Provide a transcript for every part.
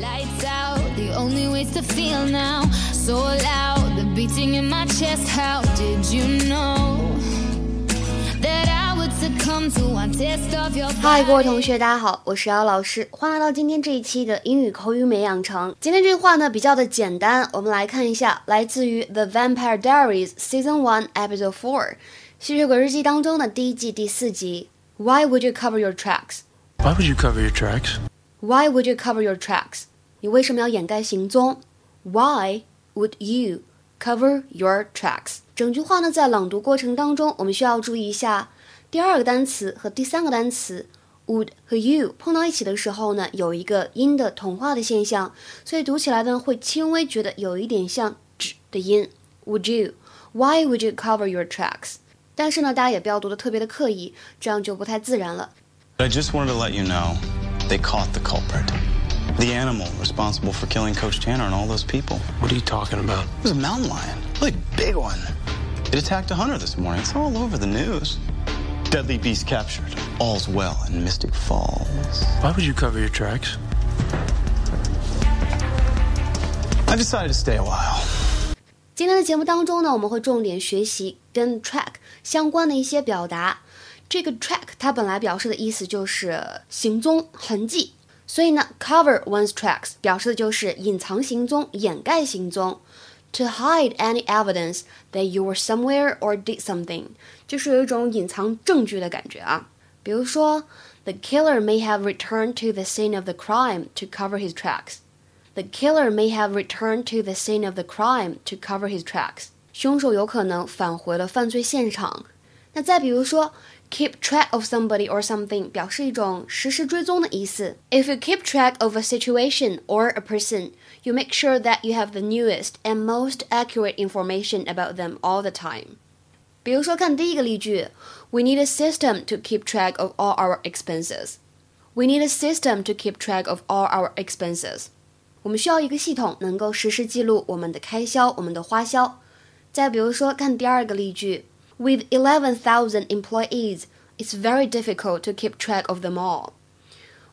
Lights out, the only ways to feel now. So loud, the beating in my chest. How did you know that I would succumb to one test of your 嗨，各位同学，大家好，我是姚老师，欢迎来到今天这一期的英语口语美养成。今天这句话呢比较的简单，我们来看一下，来自于《The Vampire Diaries》Season One Episode Four，《吸血鬼日记》当中的第一季第四集。Why would you cover your tracks? Why would you cover your tracks? Why would you cover your tracks? 你为什么要掩盖行踪？Why would you cover your tracks? 整句话呢，在朗读过程当中，我们需要注意一下第二个单词和第三个单词 would 和 you 碰到一起的时候呢，有一个音的同化的现象，所以读起来呢会轻微觉得有一点像 j 的音。Would you? Why would you cover your tracks? 但是呢，大家也不要读的特别的刻意，这样就不太自然了。I just wanted to let you know they caught the culprit. The animal responsible for killing Coach Tanner and all those people. What are you talking about? It was a mountain lion, really big one. It attacked a hunter this morning. It's all over the news. Deadly beast captured. All's well in Mystic Falls. Why would you cover your tracks? I decided to stay a while. 今天的节目当中呢，我们会重点学习跟 track 相关的一些表达。 这个 track 它本来表示的意思就是行踪痕迹，所以呢，cover one's tracks 表示的就是隐藏行踪、掩盖行踪。To hide any evidence that you were somewhere or did something，就是有一种隐藏证据的感觉啊。比如说，The killer may have returned to the scene of the crime to cover his tracks。The killer may have returned to the scene of the crime to cover his tracks。凶手有可能返回了犯罪现场。 那再比如说，keep track of somebody or something 表示一种实时追踪的意思。If you keep track of a situation or a person, you make sure that you have the newest and most accurate information about them all the time. 比如说，看第一个例句，We need a system to keep track of all our expenses. We need a system to keep track of all our expenses. 我们需要一个系统能够实时记录我们的开销、我们的花销。再比如说，看第二个例句 ，With eleven thousand employees, it's very difficult to keep track of them all.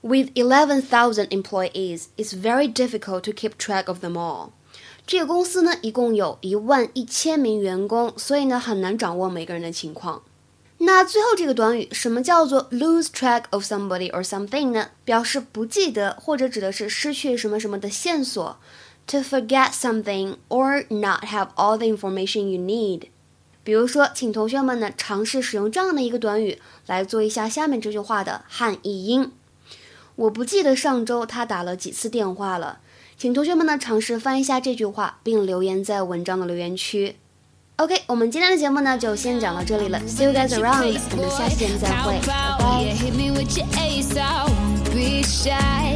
With eleven thousand employees, it's very difficult to keep track of them all. 这个公司呢，一共有一万一千名员工，所以呢，很难掌握每个人的情况。那最后这个短语，什么叫做 lose track of somebody or something 呢？表示不记得或者指的是失去什么什么的线索。To forget something or not have all the information you need。 比如说，请同学们呢尝试使用这样的一个短语来做一下下面这句话的汉译音。我不记得上周他打了几次电话了，请同学们呢尝试翻译一下这句话，并留言在文章的留言区。OK，我们今天的节目呢就先讲到这里了，See you guys around，我们下期节目再会，拜拜。